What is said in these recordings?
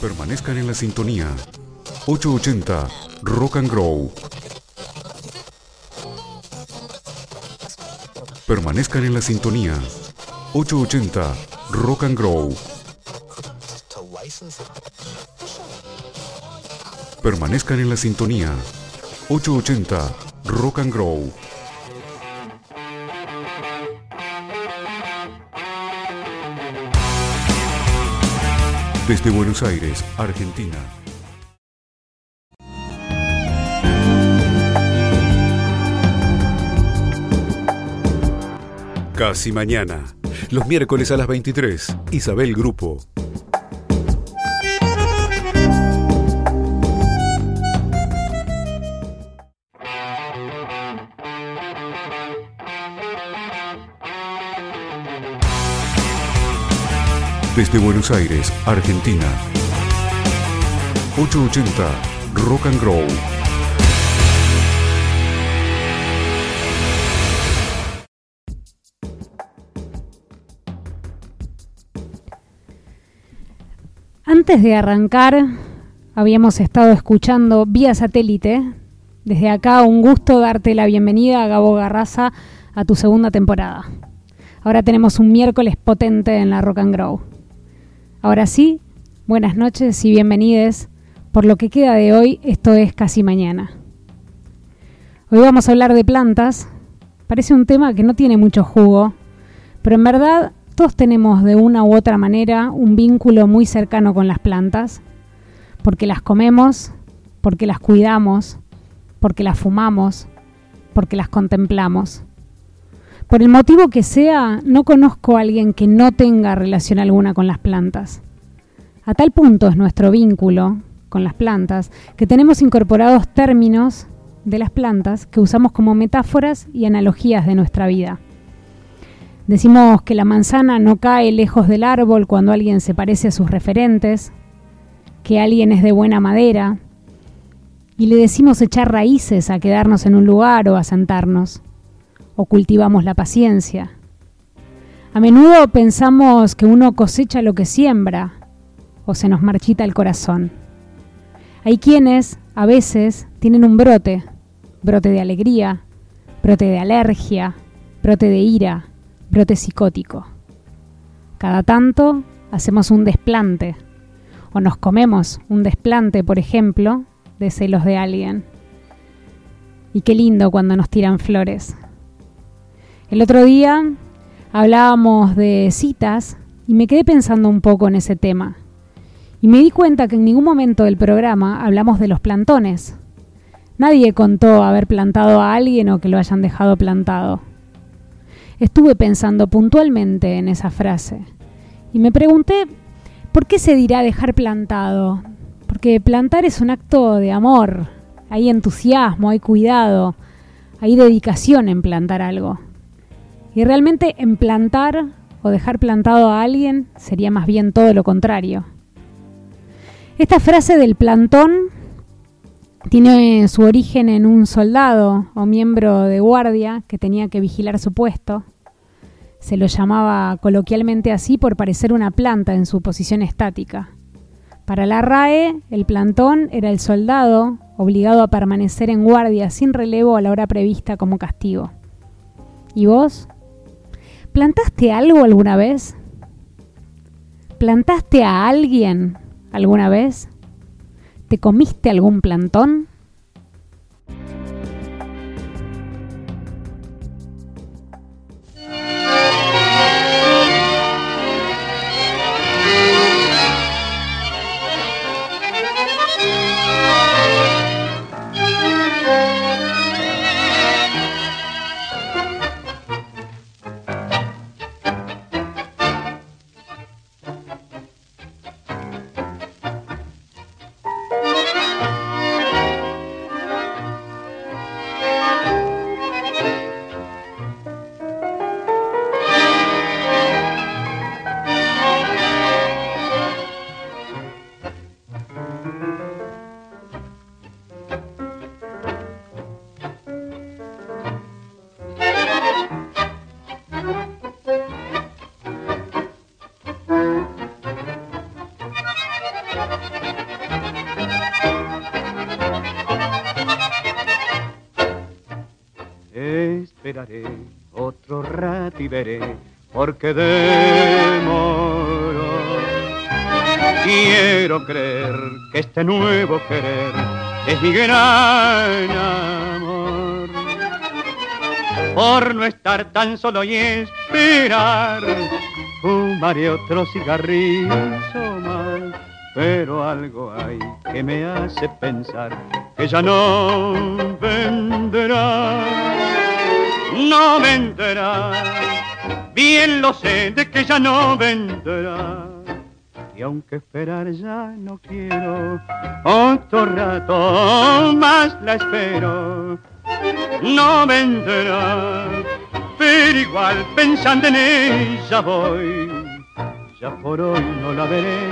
Permanezcan en la sintonía. 880 Rock and Grow. Permanezcan en la sintonía. 880 Rock and Grow. Permanezcan en la sintonía. 880 Rock and Grow. Desde Buenos Aires, Argentina. Casi mañana. Los miércoles a las 23. Isabel Grupo. Desde Buenos Aires, Argentina. 880 Rock and Grow. Antes de arrancar, habíamos estado escuchando vía satélite. Desde acá, un gusto darte la bienvenida a Gabo Garraza a tu segunda temporada. Ahora tenemos un miércoles potente en la Rock and Grow. Ahora sí, buenas noches y bienvenidos. Por lo que queda de hoy, esto es casi mañana. Hoy vamos a hablar de plantas. Parece un tema que no tiene mucho jugo, pero en verdad todos tenemos de una u otra manera un vínculo muy cercano con las plantas, porque las comemos, porque las cuidamos, porque las fumamos, porque las contemplamos. Por el motivo que sea, no conozco a alguien que no tenga relación alguna con las plantas. A tal punto es nuestro vínculo con las plantas que tenemos incorporados términos de las plantas que usamos como metáforas y analogías de nuestra vida. Decimos que la manzana no cae lejos del árbol cuando alguien se parece a sus referentes, que alguien es de buena madera, y le decimos echar raíces a quedarnos en un lugar o a sentarnos, o cultivamos la paciencia. A menudo pensamos que uno cosecha lo que siembra, o se nos marchita el corazón. Hay quienes, a veces, tienen un brote, brote de alegría, brote de alergia, brote de ira, brote psicótico. Cada tanto hacemos un desplante o nos comemos un desplante, por ejemplo, de celos de alguien. Y qué lindo cuando nos tiran flores. El otro día hablábamos de citas y me quedé pensando un poco en ese tema. Y me di cuenta que en ningún momento del programa hablamos de los plantones. Nadie contó haber plantado a alguien o que lo hayan dejado plantado. Estuve pensando puntualmente en esa frase y me pregunté, ¿por qué se dirá dejar plantado? Porque plantar es un acto de amor, hay entusiasmo, hay cuidado, hay dedicación en plantar algo. Y realmente en plantar o dejar plantado a alguien sería más bien todo lo contrario. Esta frase del plantón tiene su origen en un soldado o miembro de guardia que tenía que vigilar su puesto. Se lo llamaba coloquialmente así por parecer una planta en su posición estática. Para la RAE, el plantón era el soldado obligado a permanecer en guardia sin relevo a la hora prevista como castigo. ¿Y vos? ¿Plantaste algo alguna vez? ¿Plantaste a alguien alguna vez? ¿Te comiste algún plantón? Porque demoro. Quiero creer que este nuevo querer es mi gran amor. Por no estar tan solo y esperar, fumaré otro cigarrillo más, pero algo hay que me hace pensar que ya no bien lo sé de que ya no vendrá. Y aunque esperar ya no quiero, otro rato más la espero, no vendrá, pero igual pensando en ella voy, ya por hoy no la veré,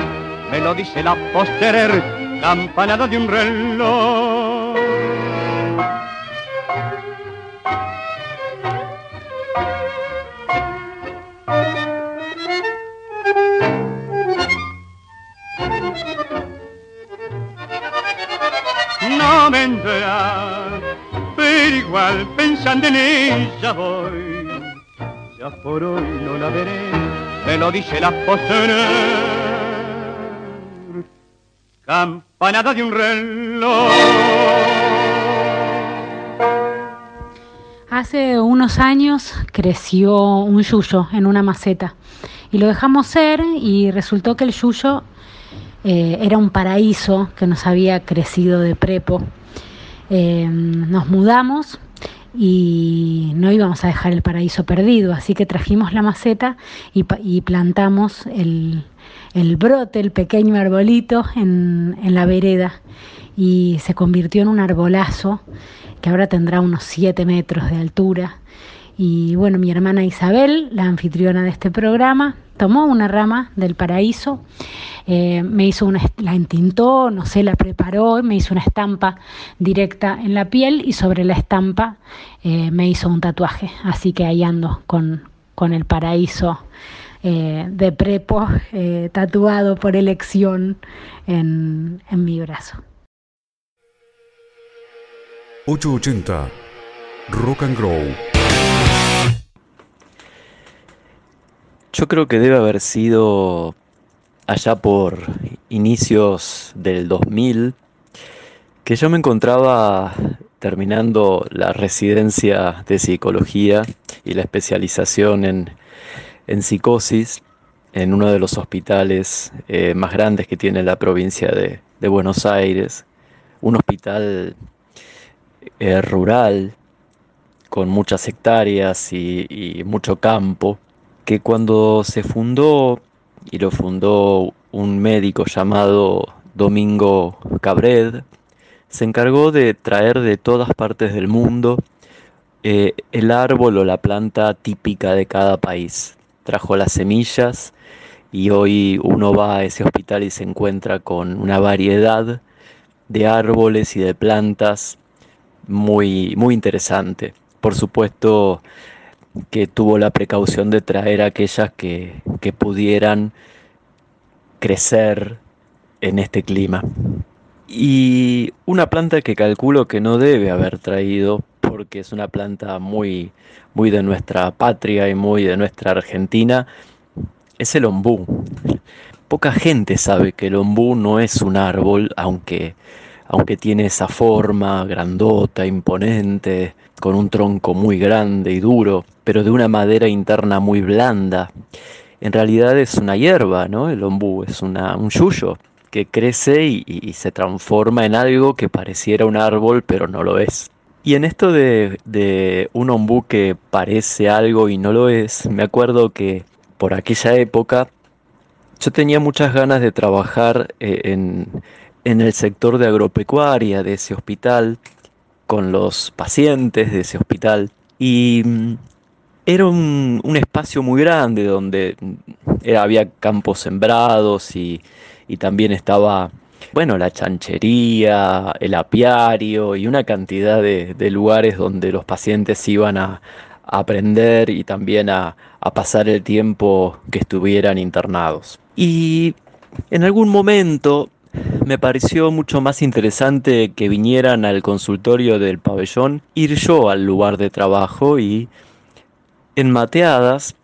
me lo dice la posterer campanada de un reloj. Igual pensando en ella voy. Ya por hoy no la veré, me lo dice la postre campanada de un reloj. Hace unos años creció un yuyo en una maceta y lo dejamos ser y resultó que el yuyo eh, era un paraíso que nos había crecido de prepo. Eh, nos mudamos y no íbamos a dejar el paraíso perdido, así que trajimos la maceta y, y plantamos el, brote, el pequeño arbolito en, la vereda y se convirtió en un arbolazo que ahora tendrá unos 7 metros de altura. Y bueno, mi hermana Isabel, la anfitriona de este programa, tomó una rama del paraíso, eh, me hizo una, la entintó, no sé, la preparó, me hizo una estampa directa en la piel y sobre la estampa eh, me hizo un tatuaje. Así que ahí ando con, con el paraíso eh, de prepo tatuado por elección en, en mi brazo. 880 Rock and Grow. Yo creo que debe haber sido allá por inicios del 2000 que yo me encontraba terminando la residencia de psicología y la especialización en en psicosis en uno de los hospitales eh, más grandes que tiene la provincia de, Buenos Aires, un hospital eh, rural con muchas hectáreas y, mucho campo, que cuando se fundó, y lo fundó un médico llamado Domingo Cabred, se encargó de traer de todas partes del mundo eh, el árbol o la planta típica de cada país trajo las semillas y hoy uno va a ese hospital y se encuentra con una variedad de árboles y de plantas muy, muy interesante. Por supuesto que tuvo la precaución de traer aquellas que, que pudieran crecer en este clima. Y una planta que calculo que no debe haber traído porque es una planta muy, muy de nuestra patria y muy de nuestra Argentina, es el ombú. Poca gente sabe que el ombú no es un árbol, aunque, aunque tiene esa forma grandota, imponente, con un tronco muy grande y duro, pero de una madera interna muy blanda. En realidad es una hierba, ¿no? El ombú es una, un yuyo que crece y se transforma en algo que pareciera un árbol, pero no lo es. Y en esto de, un ombú que parece algo y no lo es, me acuerdo que por aquella época yo tenía muchas ganas de trabajar eh, en, el sector de agropecuaria de ese hospital, con los pacientes de ese hospital. Y mm, era un, espacio muy grande donde mm, había campos sembrados y, y también estaba bueno, la chanchería, el apiario y una cantidad de, lugares donde los pacientes iban a, aprender y también a, pasar el tiempo que estuvieran internados. Y en algún momento me pareció mucho más interesante que vinieran al consultorio del pabellón, ir yo al lugar de trabajo y en mateadas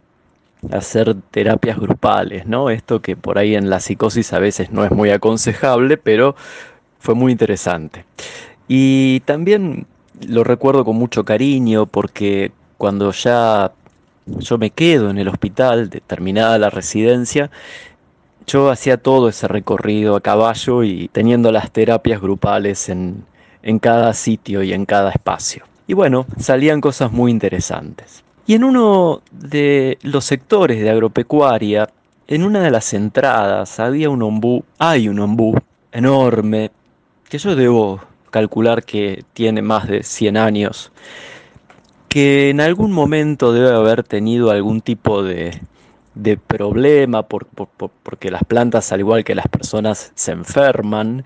hacer terapias grupales, ¿no? Esto que por ahí en la psicosis a veces no es muy aconsejable, pero fue muy interesante. Y también lo recuerdo con mucho cariño porque cuando ya yo me quedo en el hospital, terminada la residencia, yo hacía todo ese recorrido a caballo y teniendo las terapias grupales en, en cada sitio y en cada espacio. Y bueno, salían cosas muy interesantes. Y en uno de los sectores de agropecuaria, en una de las entradas, había un ombú, hay un ombú enorme, que yo debo calcular que tiene más de 100 años, que en algún momento debe haber tenido algún tipo de, de problema porque las plantas, al igual que las personas, se enferman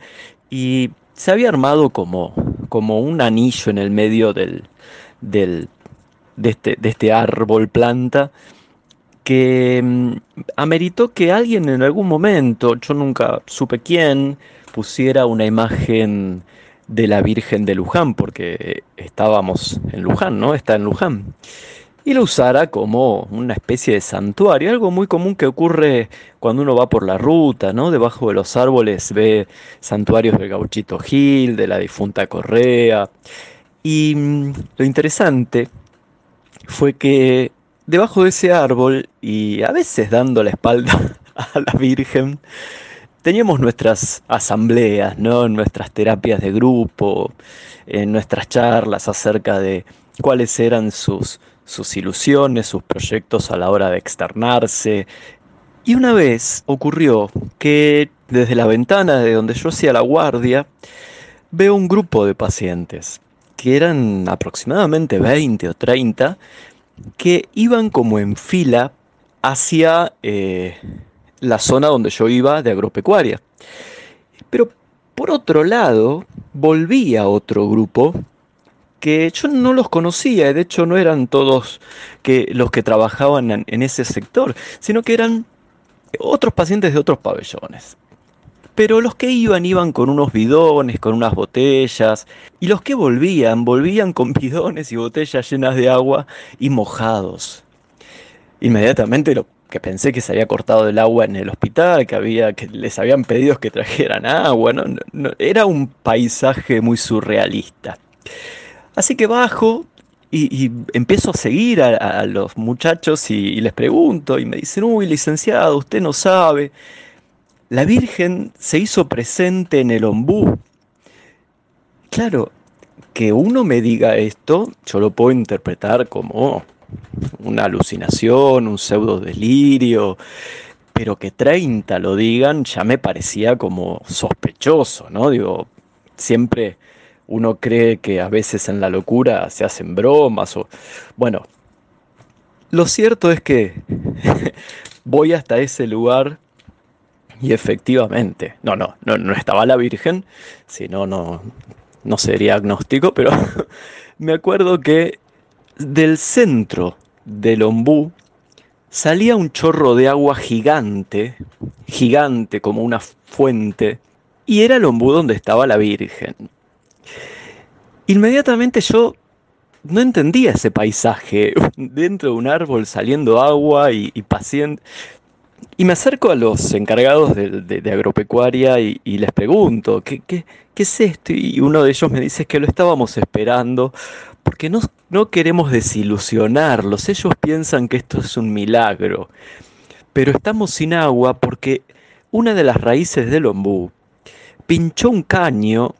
y se había armado como, como un anillo en el medio del, del, de este, de este árbol planta que mm, ameritó que alguien en algún momento, yo nunca supe quién, pusiera una imagen de la Virgen de Luján, porque estábamos en Luján, ¿no? Está en Luján. Y lo usara como una especie de santuario, algo muy común que ocurre cuando uno va por la ruta, ¿no? Debajo de los árboles ve santuarios del gauchito Gil, de la difunta Correa. Y mm, lo interesante fue que debajo de ese árbol y a veces dando la espalda a la Virgen, teníamos nuestras asambleas, ¿no? nuestras terapias de grupo, en nuestras charlas acerca de cuáles eran sus, sus ilusiones, sus proyectos a la hora de externarse. Y una vez ocurrió que desde la ventana de donde yo hacía la guardia, veo un grupo de pacientes que eran aproximadamente 20 o 30, que iban como en fila hacia eh, la zona donde yo iba de agropecuaria. Pero por otro lado, volvía otro grupo que yo no los conocía, de hecho no eran todos los que trabajaban en ese sector, sino que eran otros pacientes de otros pabellones. Pero los que iban iban con unos bidones, con unas botellas, y los que volvían, volvían con bidones y botellas llenas de agua y mojados. Inmediatamente lo que pensé que se había cortado el agua en el hospital, que, había, que les habían pedido que trajeran agua, ¿no? era un paisaje muy surrealista. Así que bajo y, empiezo a seguir a, los muchachos y, y les pregunto, y me dicen, uy, licenciado, usted no sabe la Virgen se hizo presente en el ombú. Claro, que uno me diga esto, yo lo puedo interpretar como una alucinación, un pseudo delirio, pero que 30 lo digan ya me parecía como sospechoso, ¿no? Digo, siempre uno cree que a veces en la locura se hacen bromas o bueno, lo cierto es que voy hasta ese lugar y efectivamente, no, no, no, no estaba la Virgen, si no, no, no sería agnóstico, pero me acuerdo que del centro del ombú salía un chorro de agua gigante, gigante como una fuente, y era el ombú donde estaba la Virgen. Inmediatamente yo no entendía ese paisaje, dentro de un árbol saliendo agua y, y paciente. Y me acerco a los encargados de, agropecuaria y, les pregunto, ¿qué, ¿qué, es esto? Y uno de ellos me dice que lo estábamos esperando porque no, no queremos desilusionarlos. Ellos piensan que esto es un milagro. Pero estamos sin agua porque una de las raíces del ombú pinchó un caño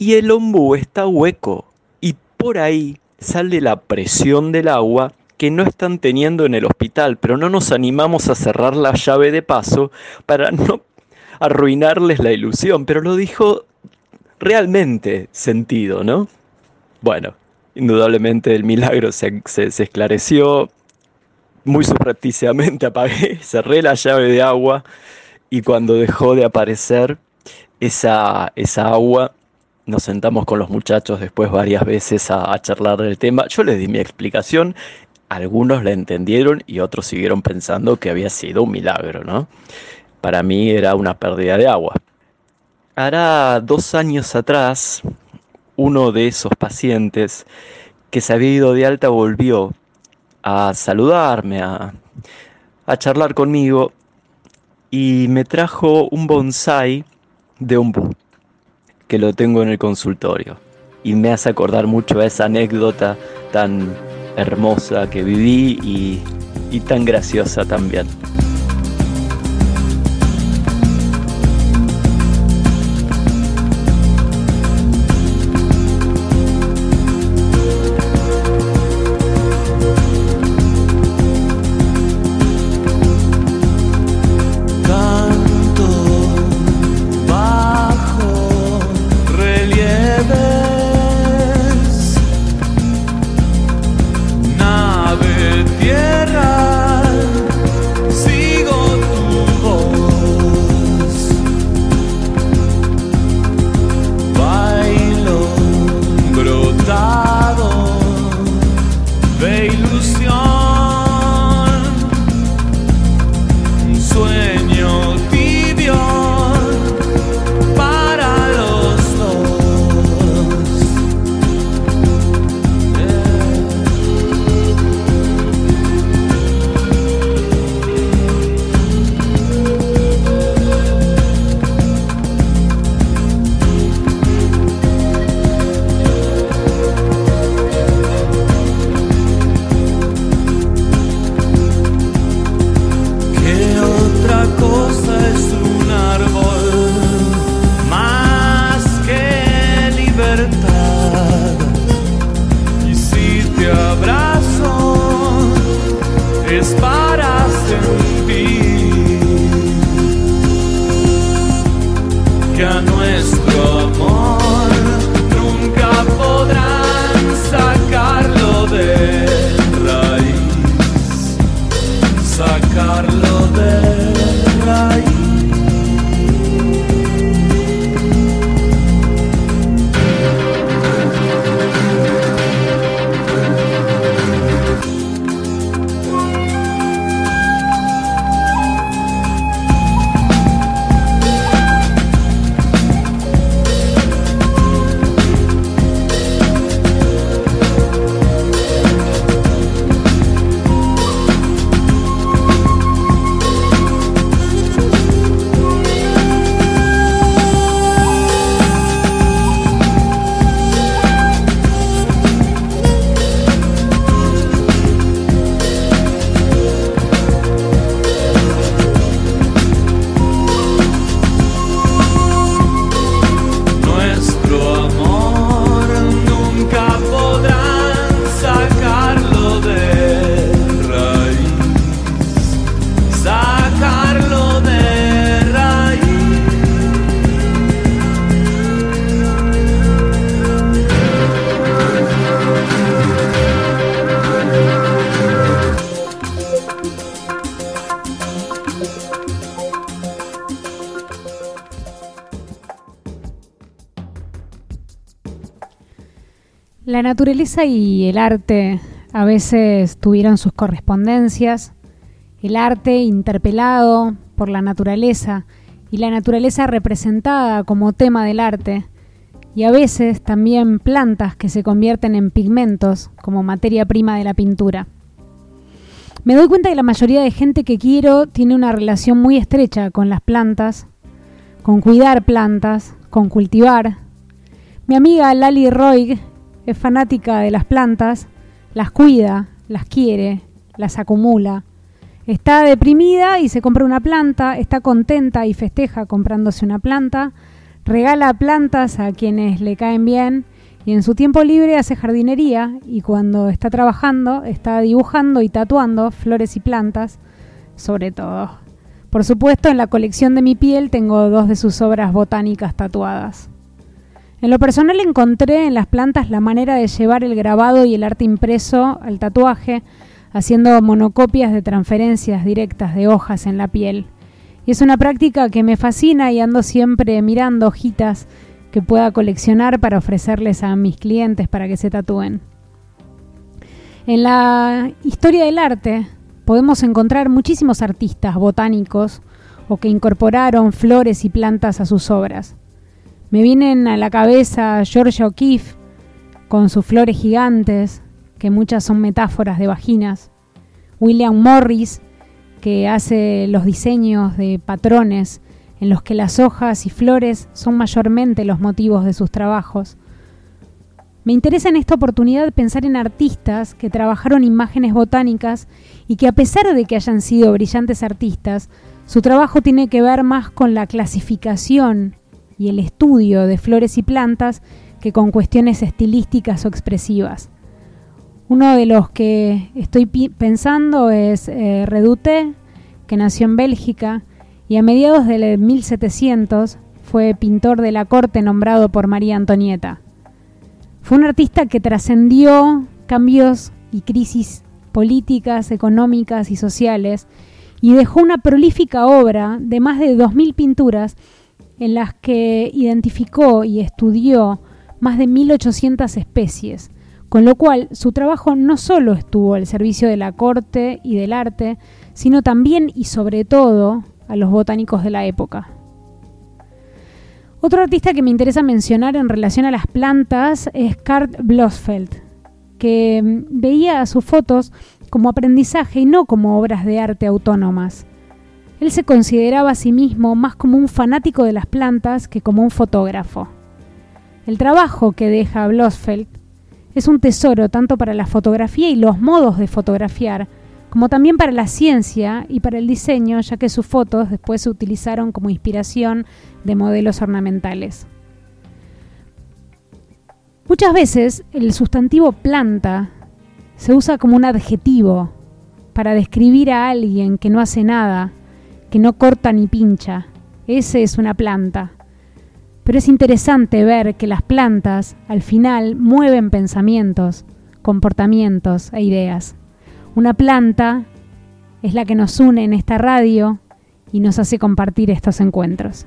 y el ombú está hueco. Y por ahí sale la presión del agua que no están teniendo en el hospital, pero no nos animamos a cerrar la llave de paso para no arruinarles la ilusión, pero lo dijo realmente sentido, ¿no? Bueno, indudablemente el milagro se, esclareció, muy subrepticiamente apagué, cerré la llave de agua y cuando dejó de aparecer esa, esa agua, nos sentamos con los muchachos después varias veces a, charlar del tema. Yo les di mi explicación algunos la entendieron y otros siguieron pensando que había sido un milagro, ¿no? Para mí era una pérdida de agua. hará dos años atrás, uno de esos pacientes que se había ido de alta volvió a saludarme, a, charlar conmigo y me trajo un bonsai de un bu que lo tengo en el consultorio. Y me hace acordar mucho a esa anécdota tan hermosa que viví y, y tan graciosa también. baby. La naturaleza y el arte a veces tuvieron sus correspondencias. El arte interpelado por la naturaleza y la naturaleza representada como tema del arte. Y a veces también plantas que se convierten en pigmentos como materia prima de la pintura. Me doy cuenta que la mayoría de gente que quiero tiene una relación muy estrecha con las plantas, con cuidar plantas, con cultivar. Mi amiga Lali Roig es fanática de las plantas, las cuida, las quiere, las acumula. Está deprimida y se compra una planta, está contenta y festeja comprándose una planta, regala plantas a quienes le caen bien y en su tiempo libre hace jardinería y cuando está trabajando está dibujando y tatuando flores y plantas, sobre todo. Por supuesto, en la colección de mi piel tengo dos de sus obras botánicas tatuadas. En lo personal encontré en las plantas la manera de llevar el grabado y el arte impreso al tatuaje, haciendo monocopias de transferencias directas de hojas en la piel. Y es una práctica que me fascina y ando siempre mirando hojitas que pueda coleccionar para ofrecerles a mis clientes para que se tatúen. En la historia del arte podemos encontrar muchísimos artistas botánicos o que incorporaron flores y plantas a sus obras. Me vienen a la cabeza Georgia O'Keeffe con sus flores gigantes, que muchas son metáforas de vaginas. William Morris, que hace los diseños de patrones en los que las hojas y flores son mayormente los motivos de sus trabajos. Me interesa en esta oportunidad pensar en artistas que trabajaron imágenes botánicas y que a pesar de que hayan sido brillantes artistas, su trabajo tiene que ver más con la clasificación y el estudio de flores y plantas que con cuestiones estilísticas o expresivas. Uno de los que estoy pensando es eh, que nació en Bélgica y a mediados del 1700 fue pintor de la corte nombrado por María Antonieta. Fue un artista que trascendió cambios y crisis políticas, económicas y sociales y dejó una prolífica obra de más de 2.000 pinturas en las que identificó y estudió más de 1.800 especies, con lo cual su trabajo no solo estuvo al servicio de la corte y del arte, sino también y sobre todo a los botánicos de la época. Otro artista que me interesa mencionar en relación a las plantas es Kurt Blosfeld, que mm, veía sus fotos como aprendizaje y no como obras de arte autónomas. Él se consideraba a sí mismo más como un fanático de las plantas que como un fotógrafo. El trabajo que deja Blosfeld es un tesoro tanto para la fotografía y los modos de fotografiar, como también para la ciencia y para el diseño, ya que sus fotos después se utilizaron como inspiración de modelos ornamentales. Muchas veces el sustantivo planta se usa como un adjetivo para describir a alguien que no hace nada, que no corta ni pincha. Ese es una planta. Pero es interesante ver que las plantas al final mueven pensamientos, comportamientos e ideas. Una planta es la que nos une en esta radio y nos hace compartir estos encuentros.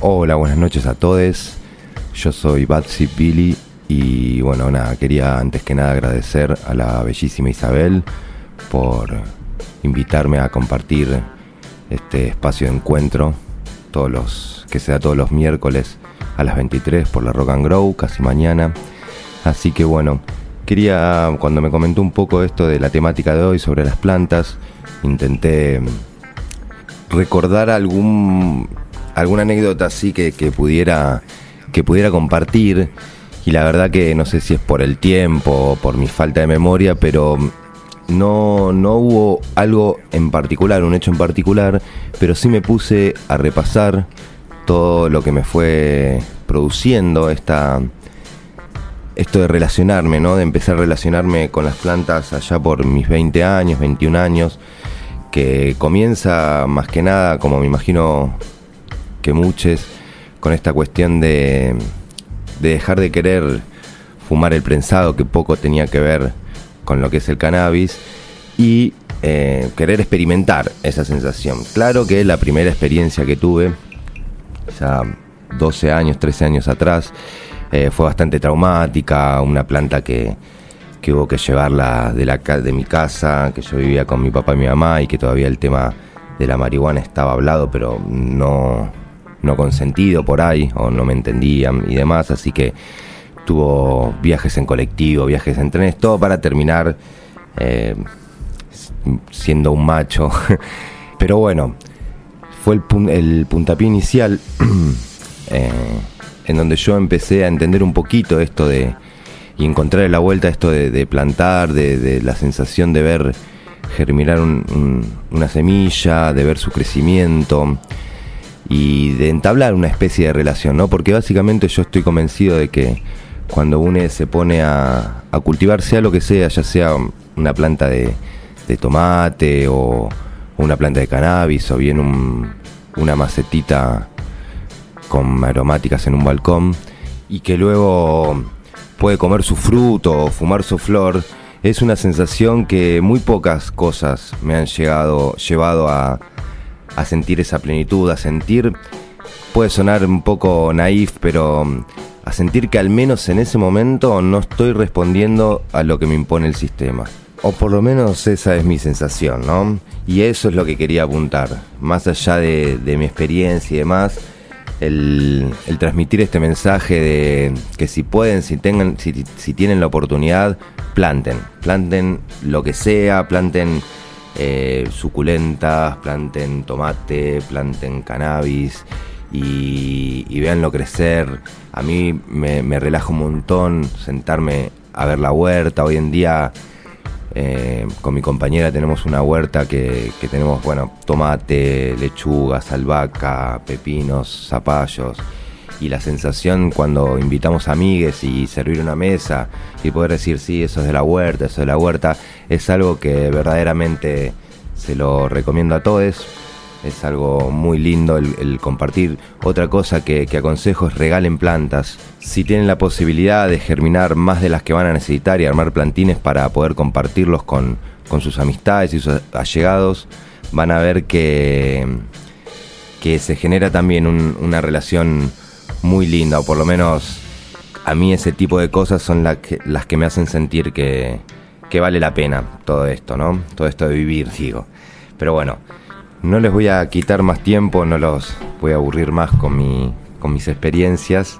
Hola, buenas noches a todos. Yo soy Batsy Pili y bueno, nada, quería antes que nada agradecer a la bellísima Isabel por invitarme a compartir este espacio de encuentro todos los que se todos los miércoles a las 23 por la Rock and Grow, casi mañana. Así que bueno, quería, cuando me comentó un poco esto de la temática de hoy sobre las plantas, intenté recordar algún alguna anécdota así que, que pudiera que pudiera compartir y la verdad que no sé si es por el tiempo o por mi falta de memoria, pero no, no hubo algo en particular, un hecho en particular, pero sí me puse a repasar todo lo que me fue produciendo esta esto de relacionarme, ¿no? De empezar a relacionarme con las plantas allá por mis 20 años, 21 años, que comienza más que nada, como me imagino que muchos, con esta cuestión de, de dejar de querer fumar el prensado, que poco tenía que ver con lo que es el cannabis, y eh, querer experimentar esa sensación. Claro que la primera experiencia que tuve ya 12 años, 13 años atrás. Eh, fue bastante traumática, una planta que, que hubo que llevarla de, la, de mi casa, que yo vivía con mi papá y mi mamá y que todavía el tema de la marihuana estaba hablado, pero no, no consentido por ahí, o no me entendían y demás, así que tuvo viajes en colectivo, viajes en trenes, todo para terminar eh, siendo un macho. pero bueno, fue el, el puntapié inicial eh, en donde yo empecé a entender un poquito esto de y encontrar la vuelta esto de, plantar, de, la sensación de ver germinar una semilla, de ver su crecimiento y de entablar una especie de relación, ¿no? Porque básicamente yo estoy convencido de que cuando uno se pone a, cultivar sea lo que sea, ya sea una planta de tomate o, una planta de cannabis o bien una macetita con aromáticas en un balcón y que luego puede comer su fruto o fumar su flor, es una sensación que muy pocas cosas me han llegado, llevado a, a sentir esa plenitud, a sentir, puede sonar un poco naif, pero a sentir que al menos en ese momento no estoy respondiendo a lo que me impone el sistema. O por lo menos esa es mi sensación, ¿no? Y eso es lo que quería apuntar. Más allá de, mi experiencia y demás, el, transmitir este mensaje de que si pueden, si, tengan, si, tienen la oportunidad, planten. Planten lo que sea, planten eh, suculentas, planten tomate, planten cannabis y, y véanlo crecer. A mí me, me relaja un montón sentarme a ver la huerta. Hoy en día eh, con mi compañera tenemos una huerta que, tenemos, bueno, tomate, lechuga, albahaca, pepinos, zapallos. Y la sensación cuando invitamos amigues y servir una mesa y poder decir, sí, eso es de la huerta, eso es de la huerta, es algo que verdaderamente se lo recomiendo a todos es algo muy lindo el, compartir. Otra cosa que, aconsejo es regalen plantas. Si tienen la posibilidad de germinar más de las que van a necesitar y armar plantines para poder compartirlos con, sus amistades y sus allegados, van a ver que, que se genera también una relación muy linda, o por lo menos a mí ese tipo de cosas son las que, las que me hacen sentir que, que vale la pena todo esto, ¿no? Todo esto de vivir, digo. Pero bueno, no les voy a quitar más tiempo, no los voy a aburrir más con, mi, con mis experiencias.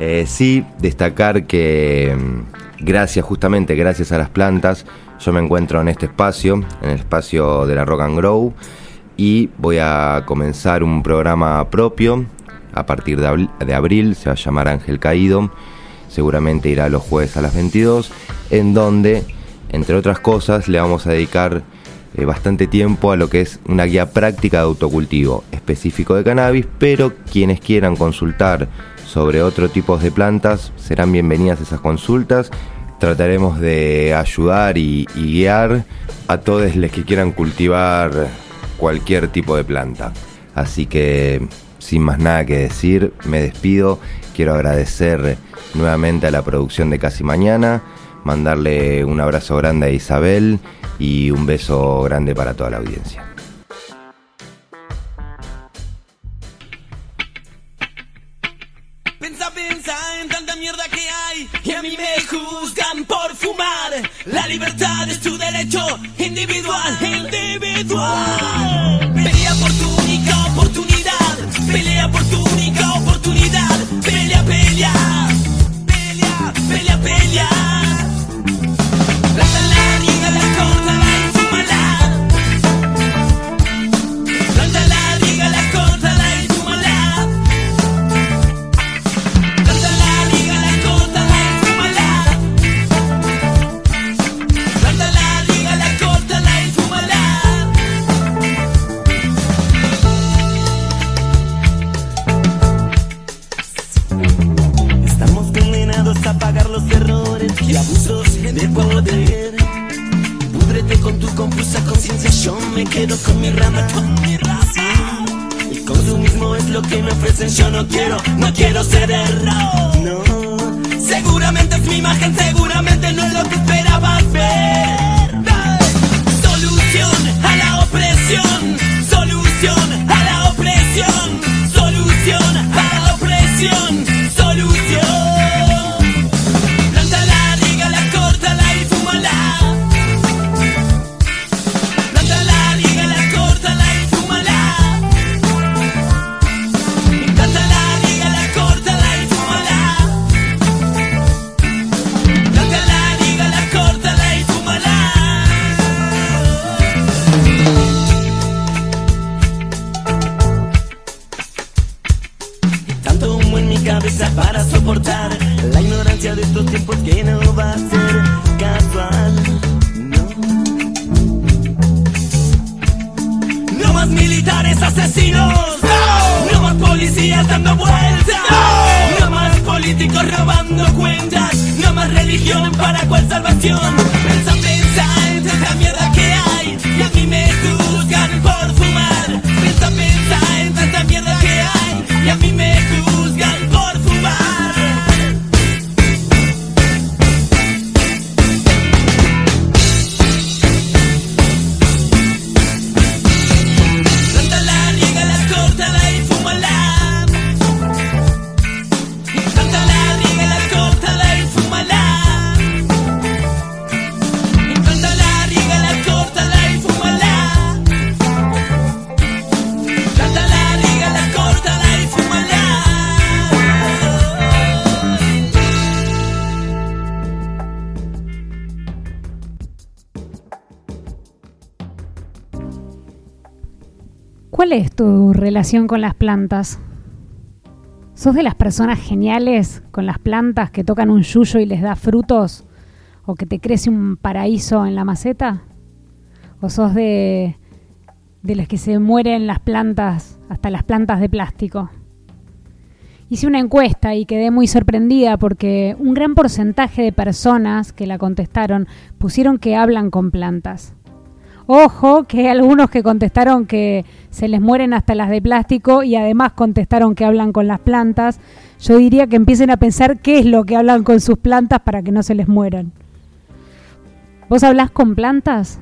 Eh, sí, destacar que mm, gracias, justamente gracias a las plantas, yo me encuentro en este espacio, en el espacio de la Rock and Grow, y voy a comenzar un programa propio a partir de abril se va a llamar Ángel Caído, seguramente irá los jueves a las 22, en donde, entre otras cosas, le vamos a dedicar eh, bastante tiempo a lo que es una guía práctica de autocultivo específico de cannabis, pero quienes quieran consultar sobre otro tipo de plantas serán bienvenidas esas consultas. Trataremos de ayudar y guiar a todos los que quieran cultivar cualquier tipo de planta. Así que, sin más nada que decir, me despido. Quiero agradecer nuevamente a la producción de Casi Mañana, mandarle un abrazo grande a Isabel y un beso grande para toda la audiencia. Pensa, pensa en tanta mierda que hay y a mí me juzgan por fumar. La libertad es tu derecho individual, individual. me quedo con mi rama, con mi raza. El consumismo es lo que me ofrecen, yo no quiero, no quiero cederlo. No. Seguramente es mi imagen, seguramente no es lo que esperabas ver. Solución a la opresión, solución a la opresión, solución a la opresión. ¿Cuál es tu relación con las plantas? ¿Sos de las personas geniales con las plantas que tocan un yuyo y les da frutos? ¿O que te crece un paraíso en la maceta? ¿O sos de, de las que se mueren las plantas, hasta las plantas de plástico? Hice una encuesta y quedé muy sorprendida porque un gran porcentaje de personas que la contestaron pusieron que hablan con plantas. Ojo, que hay algunos que contestaron que se les mueren hasta las de plástico y además contestaron que hablan con las plantas. Yo diría que empiecen a pensar qué es lo que hablan con sus plantas para que no se les mueran. ¿Vos hablás con plantas?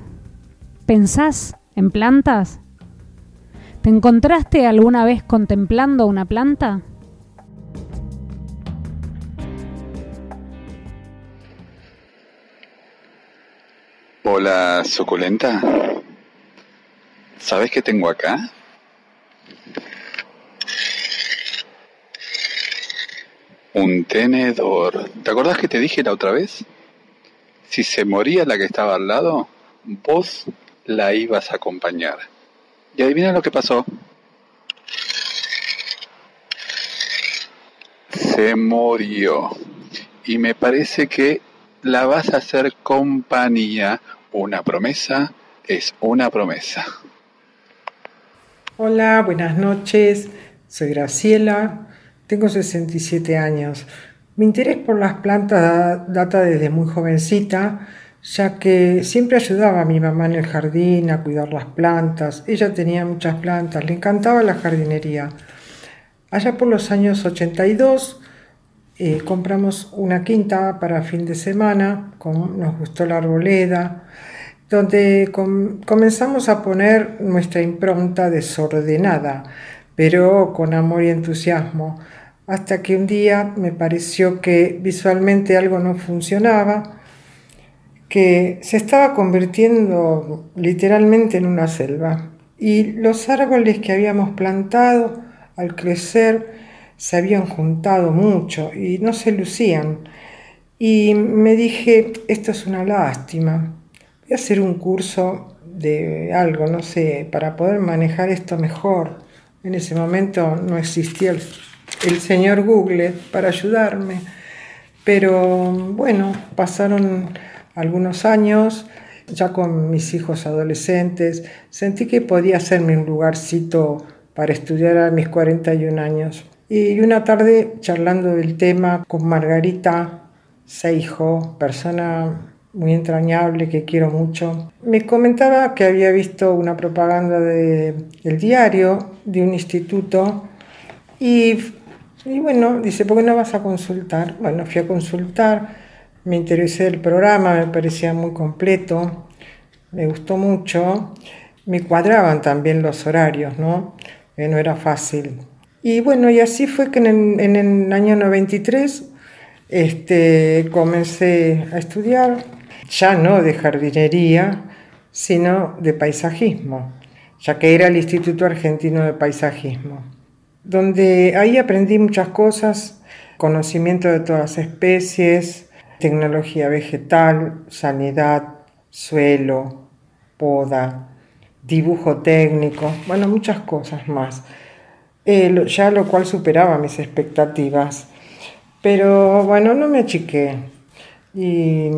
¿Pensás en plantas? ¿Te encontraste alguna vez contemplando una planta? Hola, suculenta. ¿Sabes qué tengo acá? Un tenedor. ¿Te acordás que te dije la otra vez? Si se moría la que estaba al lado, vos la ibas a acompañar. Y adivina lo que pasó. Se murió. Y me parece que la vas a hacer compañía. Una promesa es una promesa. Hola, buenas noches. Soy Graciela. Tengo 67 años. Mi interés por las plantas data desde muy jovencita, ya que siempre ayudaba a mi mamá en el jardín a cuidar las plantas. Ella tenía muchas plantas, le encantaba la jardinería. Allá por los años 82 eh, compramos una quinta para fin de semana, con, nos gustó la arboleda, donde com comenzamos a poner nuestra impronta desordenada, pero con amor y entusiasmo hasta que un día me pareció que visualmente algo no funcionaba, que se estaba convirtiendo literalmente en una selva. Y los árboles que habíamos plantado al crecer se habían juntado mucho y no se lucían. Y me dije, esto es una lástima, voy a hacer un curso de algo, no sé, para poder manejar esto mejor. En ese momento no existía el el señor Google para ayudarme. Pero bueno, pasaron algunos años, ya con mis hijos adolescentes, sentí que podía hacerme un lugarcito para estudiar a mis 41 años. Y una tarde, charlando del tema con Margarita Seijo, persona muy entrañable que quiero mucho, me comentaba que había visto una propaganda del diario de un instituto y y bueno, dice, ¿por qué no vas a consultar? Bueno, fui a consultar, me interesé el programa, me parecía muy completo, me gustó mucho, me cuadraban también los horarios, ¿no? Que no era fácil. Y bueno, y así fue que en el, año 93 este, comencé a estudiar, ya no de jardinería, sino de paisajismo, ya que era el Instituto Argentino de Paisajismo donde ahí aprendí muchas cosas, conocimiento de todas las especies, tecnología vegetal, sanidad, suelo, poda, dibujo técnico, bueno, muchas cosas más, eh, ya lo cual superaba mis expectativas. Pero bueno, no me achiqué. Y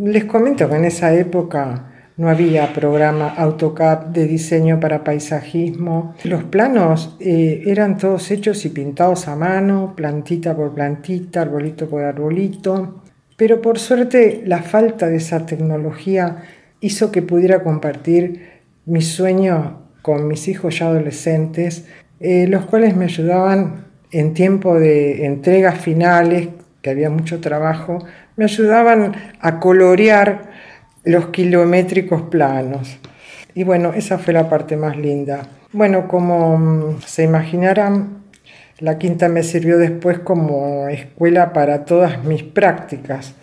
les comento que en esa época no había programa AutoCAD de diseño para paisajismo. Los planos eh, eran todos hechos y pintados a mano, plantita por plantita, arbolito por arbolito. Pero por suerte la falta de esa tecnología hizo que pudiera compartir mi sueño con mis hijos ya adolescentes, eh, los cuales me ayudaban en tiempo de entregas finales, que había mucho trabajo, me ayudaban a colorear los kilométricos planos. Y bueno, esa fue la parte más linda. Bueno, como mm, se imaginarán, la quinta me sirvió después como escuela para todas mis prácticas,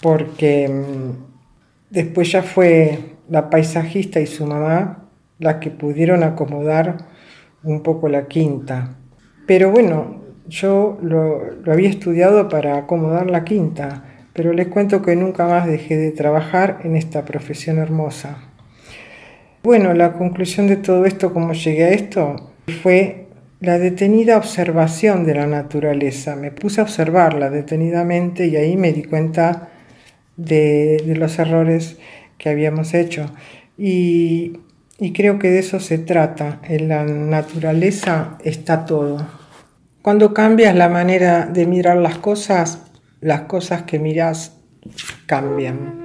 porque mm, después ya fue la paisajista y su mamá las que pudieron acomodar un poco la quinta. Pero bueno, yo lo, había estudiado para acomodar la quinta pero les cuento que nunca más dejé de trabajar en esta profesión hermosa. Bueno, la conclusión de todo esto, cómo llegué a esto, fue la detenida observación de la naturaleza. Me puse a observarla detenidamente y ahí me di cuenta de, los errores que habíamos hecho. Y, y creo que de eso se trata. En la naturaleza está todo. Cuando cambias la manera de mirar las cosas, las cosas que miras cambian.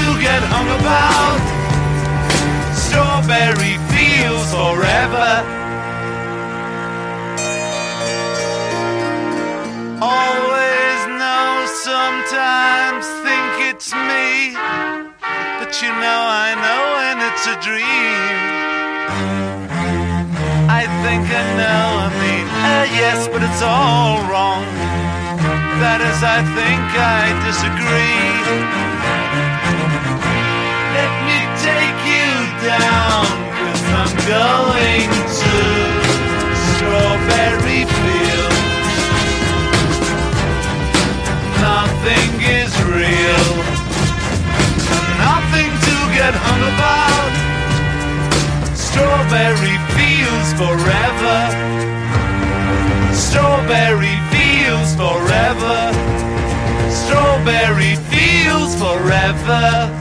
get hung about. Strawberry fields forever. Always know, sometimes think it's me. But you know, I know when it's a dream. I think I know, I mean, uh, yes, but it's all wrong. That is, I think I disagree. down, cause I'm going to Strawberry Field. Nothing is real, nothing to get hung about. Strawberry Fields forever. Strawberry Fields forever. Strawberry Fields forever.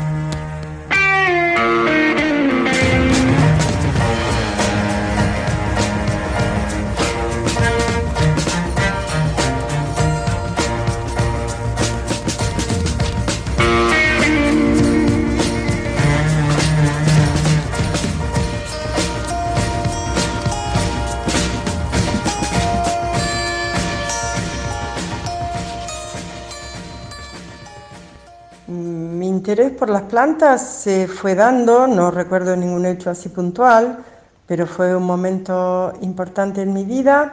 Plantas se fue dando, no recuerdo ningún hecho así puntual, pero fue un momento importante en mi vida.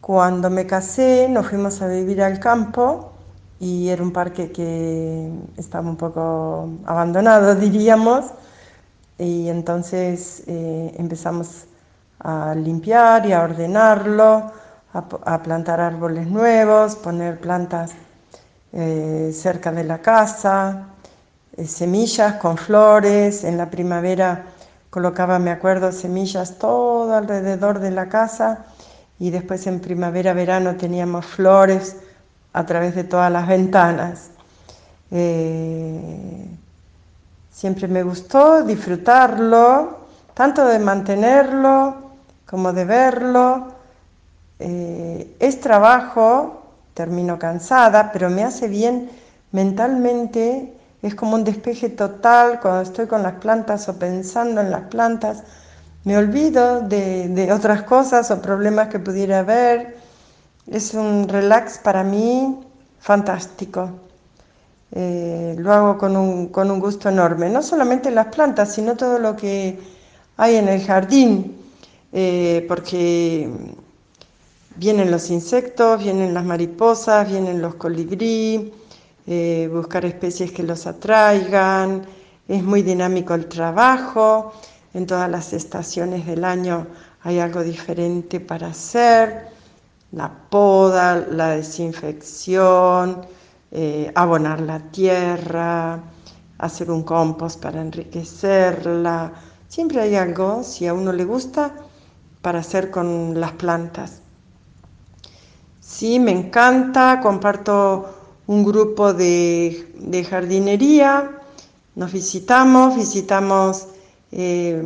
Cuando me casé nos fuimos a vivir al campo y era un parque que estaba un poco abandonado, diríamos, y entonces eh, empezamos a limpiar y a ordenarlo, a, plantar árboles nuevos, poner plantas eh, cerca de la casa, eh, semillas con flores, en la primavera colocaba, me acuerdo, semillas todo alrededor de la casa y después en primavera, verano teníamos flores a través de todas las ventanas. Eh, siempre me gustó disfrutarlo, tanto de mantenerlo como de verlo. Es trabajo, termino cansada, pero me hace bien mentalmente es como un despeje total cuando estoy con las plantas o pensando en las plantas. me olvido de, otras cosas o problemas que pudiera haber. Es un relax para mí fantástico. Eh, lo hago con un, con un, gusto enorme, no solamente las plantas, sino todo lo que hay en el jardín, eh, porque vienen los insectos, vienen las mariposas, vienen los colibrí, eh, buscar especies que los atraigan, es muy dinámico el trabajo, en todas las estaciones del año hay algo diferente para hacer, la poda, la desinfección, eh, abonar la tierra, hacer un compost para enriquecerla. Siempre hay algo, si a uno le gusta, para hacer con las plantas. Sí, me encanta, comparto un grupo de, de jardinería, nos visitamos, visitamos eh,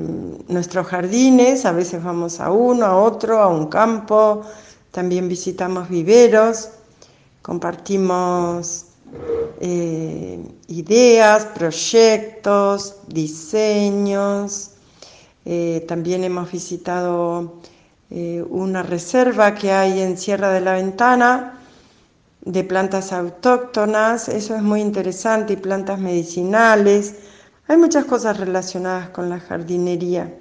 nuestros jardines, a veces vamos a uno, a otro, a un campo, también visitamos viveros, compartimos eh, ideas, proyectos, diseños. Eh, también hemos visitado una reserva que hay en Sierra de la Ventana de plantas autóctonas, eso es muy interesante, y plantas medicinales hay muchas cosas relacionadas con la jardinería.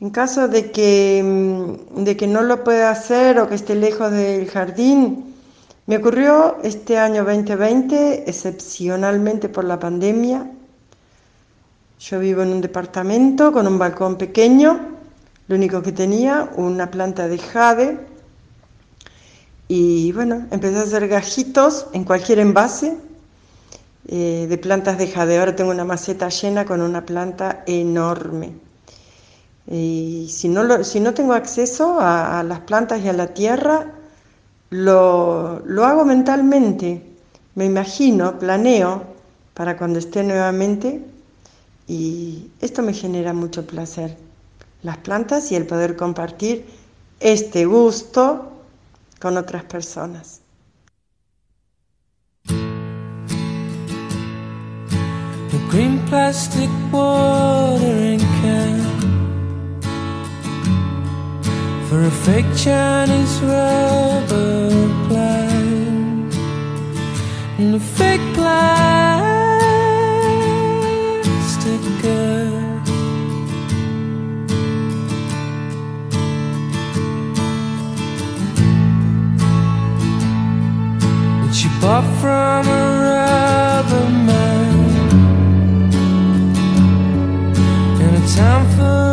En caso de que, mm, de que no lo pueda hacer o que esté lejos del jardín, me ocurrió este año 2020, excepcionalmente por la pandemia. Yo vivo en un departamento con un balcón pequeño, lo único que tenía, una planta de jade. Y bueno, empecé a hacer gajitos en cualquier envase eh, de plantas de jade. Ahora tengo una maceta llena con una planta enorme. Y si no, si no tengo acceso a, las plantas y a la tierra, lo, lo hago mentalmente. Me imagino, planeo para cuando esté nuevamente y esto me genera mucho placer. Las plantas y el poder compartir este gusto con otras personas. green plastic watering can for a fake Chinese rubber plant and a fake plastic girl. And she bought from a rubber man. time for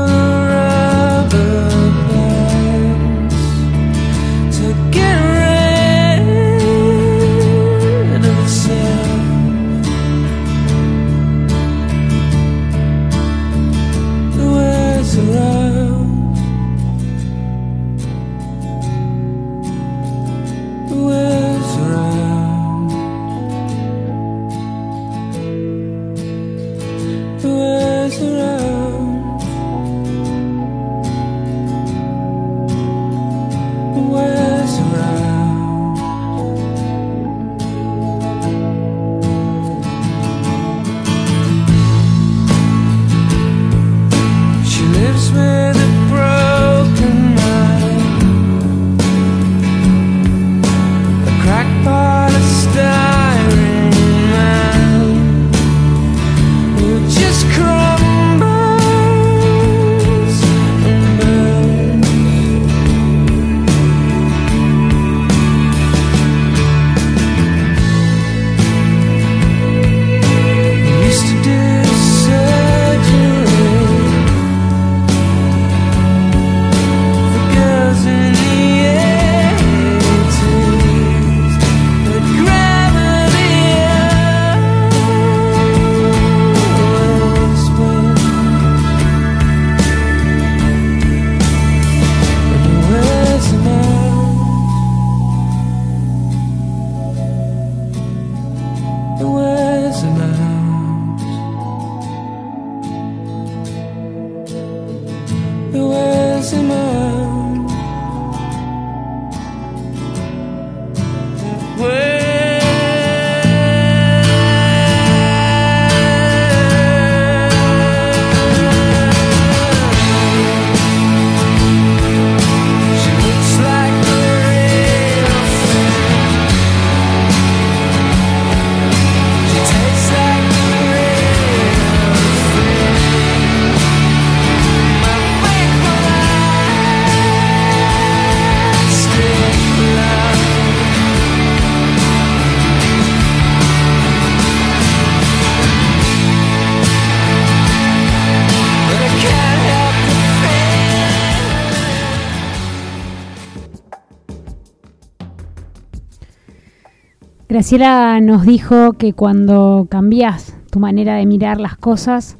Graciela nos dijo que cuando cambias tu manera de mirar las cosas,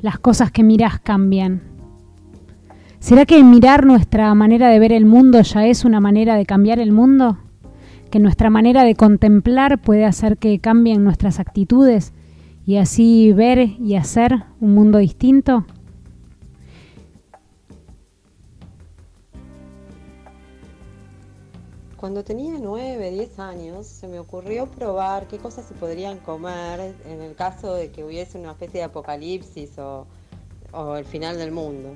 las cosas que miras cambian. ¿Será que mirar nuestra manera de ver el mundo ya es una manera de cambiar el mundo? ¿Que nuestra manera de contemplar puede hacer que cambien nuestras actitudes y así ver y hacer un mundo distinto? Cuando tenía 9, 10 años, se me ocurrió probar qué cosas se podrían comer en el caso de que hubiese una especie de apocalipsis o, o el final del mundo.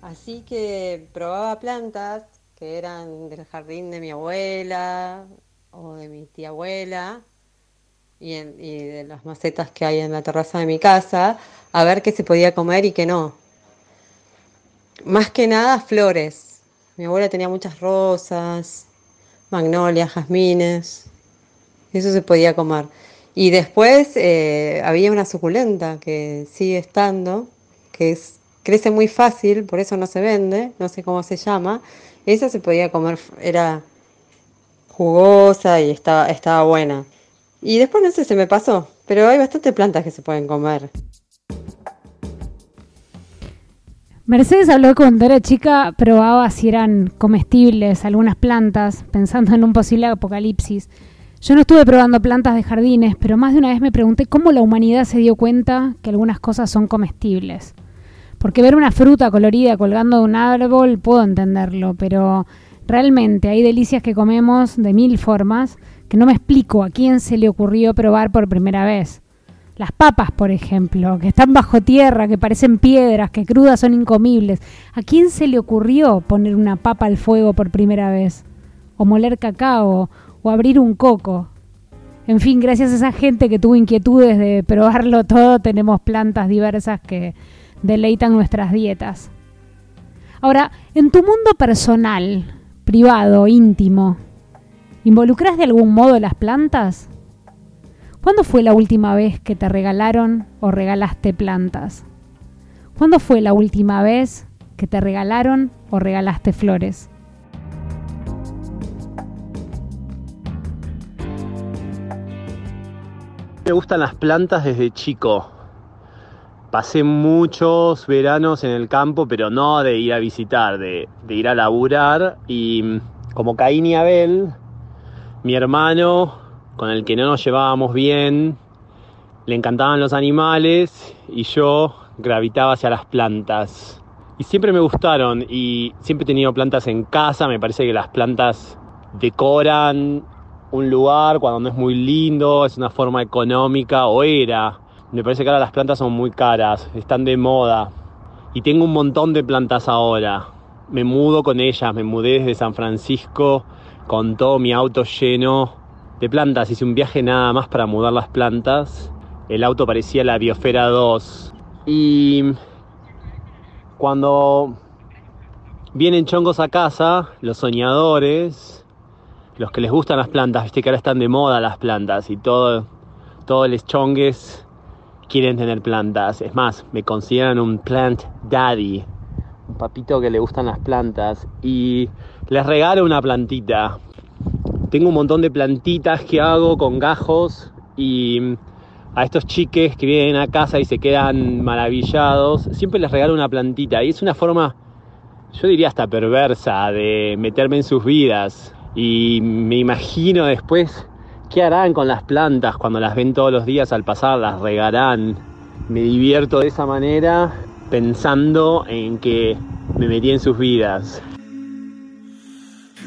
Así que probaba plantas que eran del jardín de mi abuela o de mi tía abuela y, de las macetas que hay en la terraza de mi casa, a ver qué se podía comer y qué no. Más que nada flores. Mi abuela tenía muchas rosas, magnolias, jazmines. Eso se podía comer. Y después eh, había una suculenta que sigue estando, que es crece muy fácil, por eso no se vende, no sé cómo se llama. Esa se podía comer, era jugosa y estaba, estaba buena. Y después no sé, se me pasó, pero hay bastantes plantas que se pueden comer. Mercedes habló cuando era chica probaba si eran comestibles algunas plantas, pensando en un posible apocalipsis. Yo no estuve probando plantas de jardines, pero más de una vez me pregunté cómo la humanidad se dio cuenta que algunas cosas son comestibles. Porque ver una fruta colorida colgando de un árbol puedo entenderlo, pero realmente hay delicias que comemos de mil formas que no me explico a quién se le ocurrió probar por primera vez. Las papas, por ejemplo, que están bajo tierra, que parecen piedras, que crudas son incomibles. ¿A quién se le ocurrió poner una papa al fuego por primera vez? O moler cacao, o abrir un coco. En fin, gracias a esa gente que tuvo inquietudes de probarlo todo, tenemos plantas diversas que deleitan nuestras dietas. Ahora, en tu mundo personal, privado, íntimo, ¿involucras de algún modo las plantas? ¿Cuándo fue la última vez que te regalaron o regalaste plantas? ¿Cuándo fue la última vez que te regalaron o regalaste flores? Me gustan las plantas desde chico pasé muchos veranos en el campo, pero no de ir a visitar, de, ir a laburar. Y mm, como Caín y Abel, mi hermano, con el que no nos llevábamos bien, le encantaban los animales y yo gravitaba hacia las plantas. Y siempre me gustaron y siempre he tenido plantas en casa, me parece que las plantas decoran un lugar cuando no es muy lindo, es una forma económica o era me parece que ahora las plantas son muy caras, están de moda. Y tengo un montón de plantas ahora. Me mudo con ellas, me mudé desde San Francisco con todo mi auto lleno de plantas. Hice un viaje nada más para mudar las plantas. El auto parecía la Biosfera 2. Y cuando vienen chongos a casa, los soñadores, los que les gustan las plantas, viste que ahora están de moda las plantas y todo, todos los chongues quieren tener plantas. Es más, me consideran un plant daddy, un papito que le gustan las plantas. Y les regalo una plantita. Tengo un montón de plantitas que hago con gajos y a estos chiques que vienen a casa y se quedan maravillados, siempre les regalo una plantita. Y es una forma, yo diría hasta perversa, de meterme en sus vidas. Y me imagino después ¿Qué harán con las plantas cuando las ven todos los días al pasar? Las regarán. Me divierto de esa manera pensando en que me metí en sus vidas.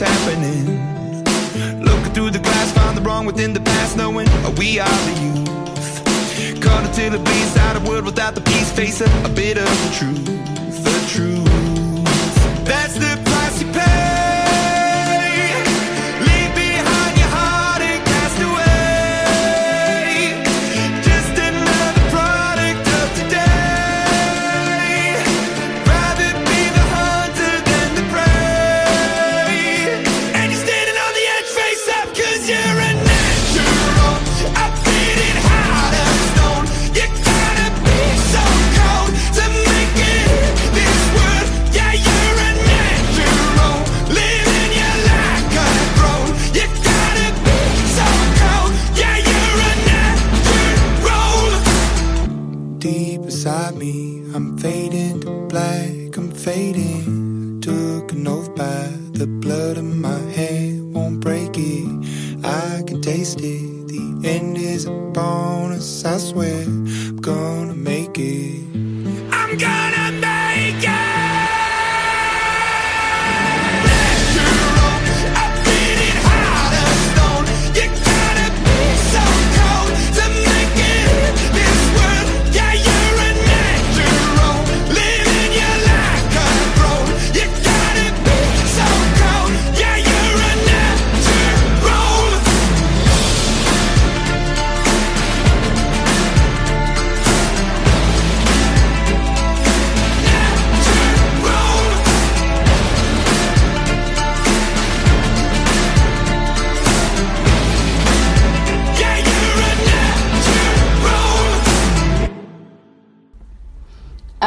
Happening. Looking through the glass, find the wrong within the past, knowing we are the youth. Caught until it bleeds out a world without the peace, face a, a bit of the truth, the truth. That's the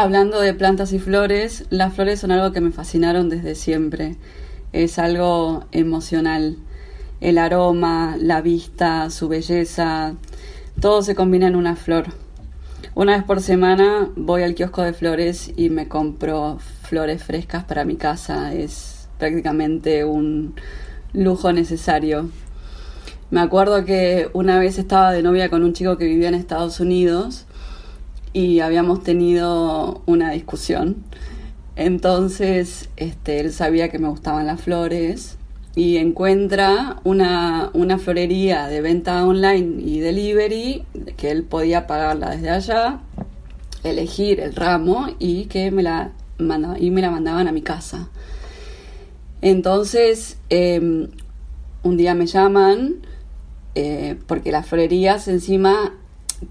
Hablando de plantas y flores, las flores son algo que me fascinaron desde siempre. Es algo emocional. El aroma, la vista, su belleza, todo se combina en una flor. Una vez por semana voy al kiosco de flores y me compro flores frescas para mi casa. Es prácticamente un lujo necesario. Me acuerdo que una vez estaba de novia con un chico que vivía en Estados Unidos y habíamos tenido una discusión. Entonces, este, él sabía que me gustaban las flores y encuentra una, una florería de venta online y delivery que él podía pagarla desde allá, elegir el ramo y que me la, y me la mandaban a mi casa. Entonces, em, un día me llaman eh, porque las florerías encima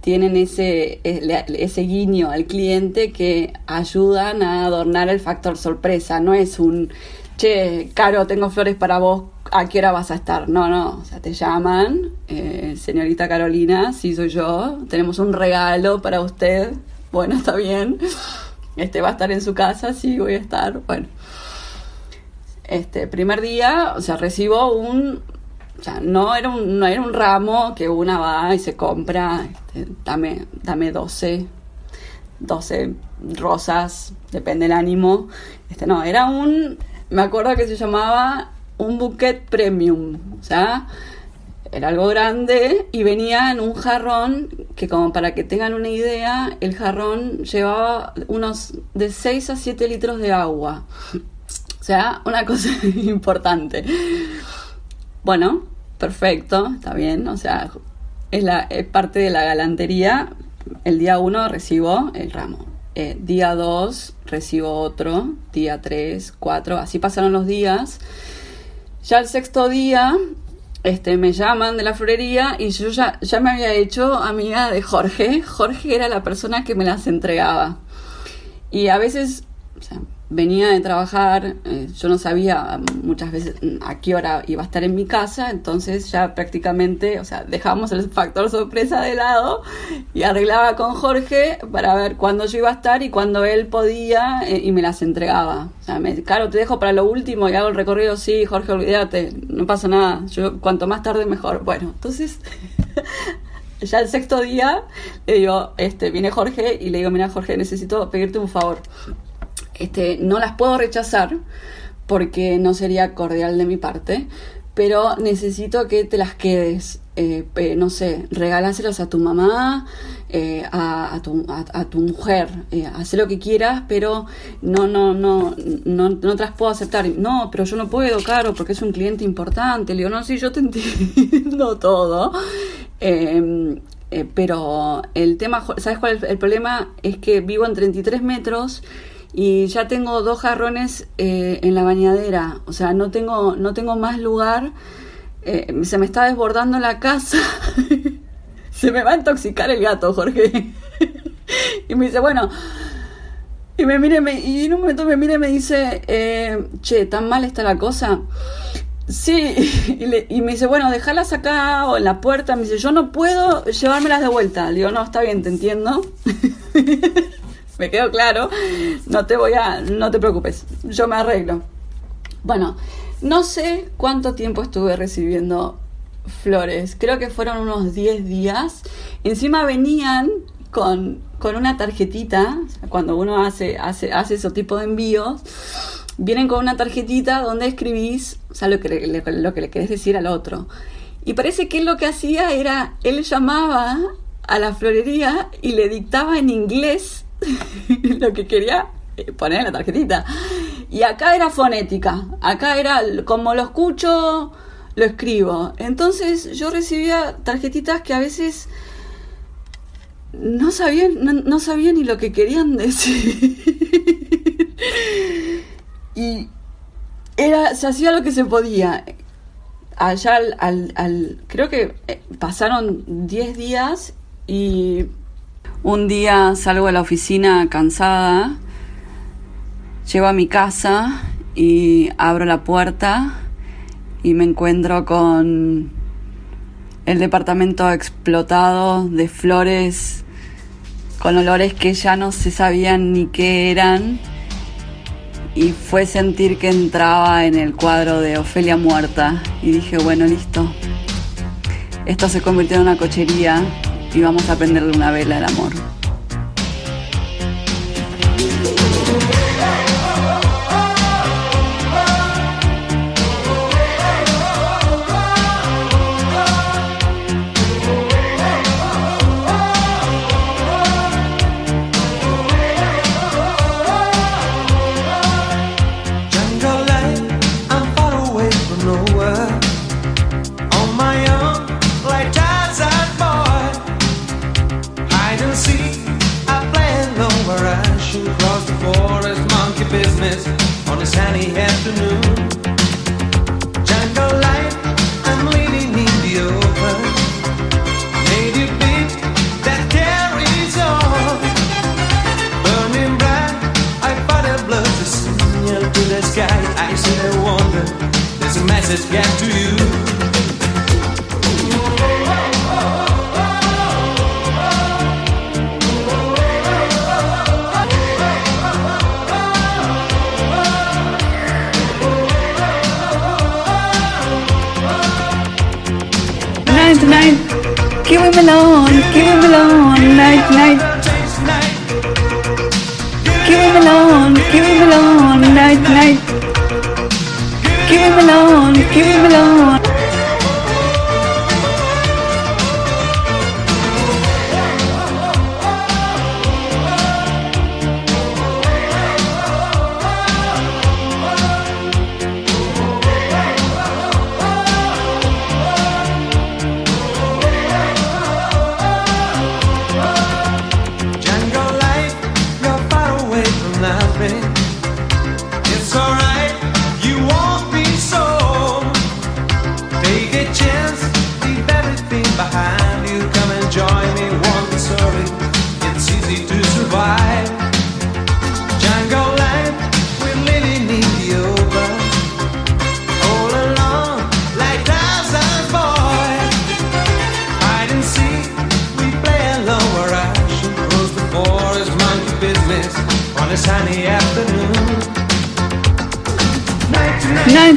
tienen ese, eh, ese guiño al cliente que ayudan a adornar el factor sorpresa. No es un, che, Caro, tengo flores para vos, ¿a qué hora vas a estar? No, no, o sea, te llaman, eh, señorita Carolina, sí soy yo, tenemos un regalo para usted. Bueno, está bien. Este va a estar en su casa, sí, voy a estar. Bueno. Este primer día, o sea, recibo un no era un, no era un ramo que una va y se compra, este, dame, dame 12, 12 rosas, depende del ánimo. Este, no, era un, me acuerdo que se llamaba un bouquet premium, o sea, era algo grande y venía en un jarrón que como para que tengan una idea, el jarrón llevaba unos de 6 a 7 litros de agua. O sea, una cosa importante. Bueno, perfecto, está bien, o sea, es, la, es parte de la galantería. El día 1 recibo el ramo. Eh, día 2 recibo otro. Día 3, 4, así pasaron los días. Ya el sexto día este, me llaman de la florería y yo ya, ya me había hecho amiga de Jorge. Jorge era la persona que me las entregaba. Y a veces, o sea, venía de trabajar, eh, yo no sabía muchas veces a qué hora iba a estar en mi casa, entonces ya prácticamente, o sea, dejamos el factor sorpresa de lado y arreglaba con Jorge para ver cuándo yo iba a estar y cuándo él podía eh, y me las entregaba. O sea, me, claro, te dejo para lo último y hago el recorrido, sí, Jorge, olvídate, no pasa nada, yo cuanto más tarde mejor. Bueno, entonces... ya el sexto día le digo, este, viene Jorge y le digo, mira Jorge, necesito pedirte un favor este, no las puedo rechazar porque no sería cordial de mi parte, pero necesito que te las quedes. Eh, no sé, regálaselos a tu mamá, eh, a, tu, a, tu mujer, eh, haz lo que quieras, pero no, no, no, no, no te las puedo aceptar. No, pero yo no puedo, Caro, porque es un cliente importante. Le digo, no, sí, yo te entiendo todo. Eh, eh, pero el tema, ¿sabes cuál es el problema? Es que vivo en 33 metros y ya tengo dos jarrones eh, en la bañadera. O sea, no tengo, no tengo más lugar. Eh, se me está desbordando la casa. se me va a intoxicar el gato, Jorge. y me dice, bueno. Y me mire, me, y en un momento me mira y me dice, eh, che, ¿tan mal está la cosa? Sí, y, le- y me dice, bueno, déjalas acá o en la puerta. Me dice, yo no puedo llevármelas de vuelta. Le digo, no, está bien, te entiendo. Me quedó claro. No te voy a, no te preocupes, yo me arreglo. Bueno, no sé cuánto tiempo estuve recibiendo flores. Creo que fueron unos 10 días. Encima venían con, con una tarjetita, cuando uno hace, hace, hace ese tipo de envíos, vienen con una tarjetita donde escribís, o sea, lo que le, lo que le querés decir al otro. Y parece que lo que hacía era, él llamaba a la florería y le dictaba en inglés lo que quería eh, poner en la tarjetita. Y acá era fonética, acá era como lo escucho, lo escribo. Entonces yo recibía tarjetitas que a veces no sabía, no, no sabía ni lo que querían decir. y era, se hacía lo que se podía. Allá al, al- al- creo que eh, pasaron 10 días y un día salgo de la oficina cansada, llego a mi casa y abro la puerta y me encuentro con el departamento explotado de flores con olores que ya no se sabían ni qué eran. Y fue sentir que entraba en el cuadro de Ofelia muerta. Y dije, bueno, listo. Esto se convirtió en una cochería y vamos a prenderle una vela al amor.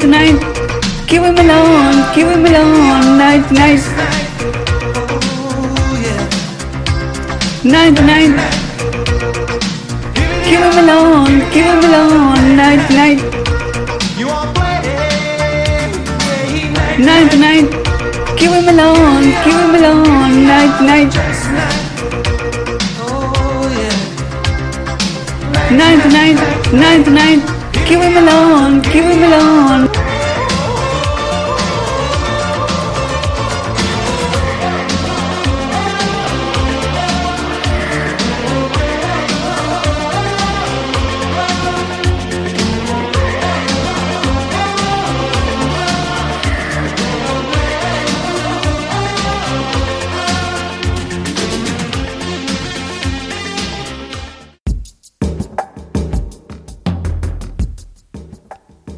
To night, Night, night, keep him alone, keep him alone, night, night. Night, night. Keep him alone, keep him alone, night, night night night. Keep him alone, keep him alone, night night. Night night, night night. Keep him alone, keep him alone.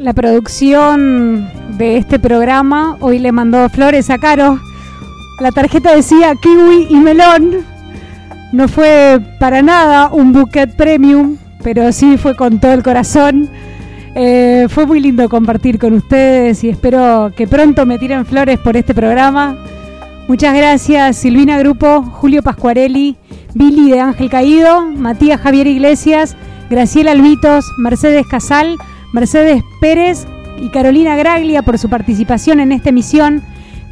La producción de este programa hoy le mandó flores a Caro. La tarjeta decía kiwi y melón. No fue para nada un buquet premium, pero sí fue con todo el corazón. Eh, fue muy lindo compartir con ustedes y espero que pronto me tiren flores por este programa. Muchas gracias Silvina Grupo, Julio Pascuarelli, Billy de Ángel Caído, Matías Javier Iglesias, Graciela Alvitos, Mercedes Casal, Mercedes Pérez y Carolina Graglia por su participación en esta emisión.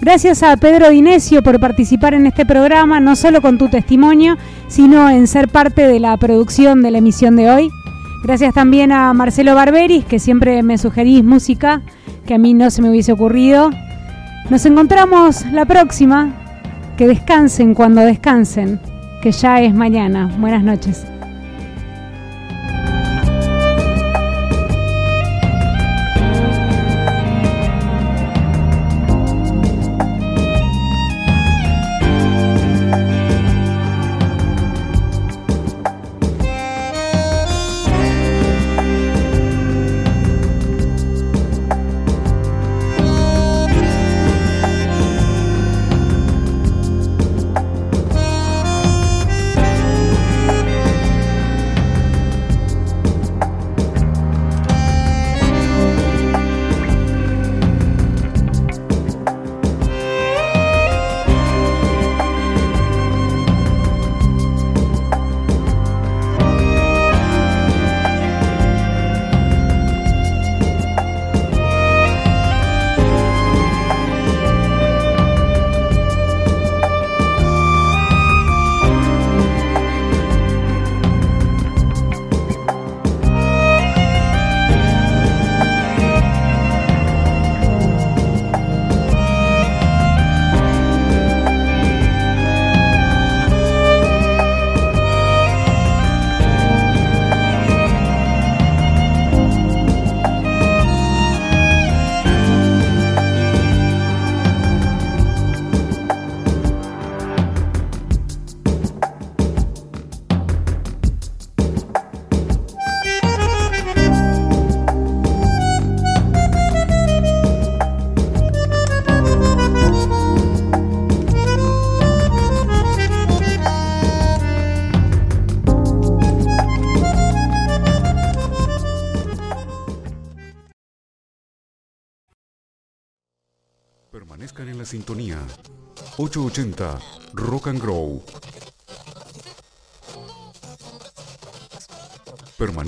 Gracias a Pedro Dinesio por participar en este programa, no solo con tu testimonio, sino en ser parte de la producción de la emisión de hoy. Gracias también a Marcelo Barberis, que siempre me sugerís música que a mí no se me hubiese ocurrido. Nos encontramos la próxima. Que descansen cuando descansen, que ya es mañana. Buenas noches. Sintonía. 880 Rock and Grow. Permanezcan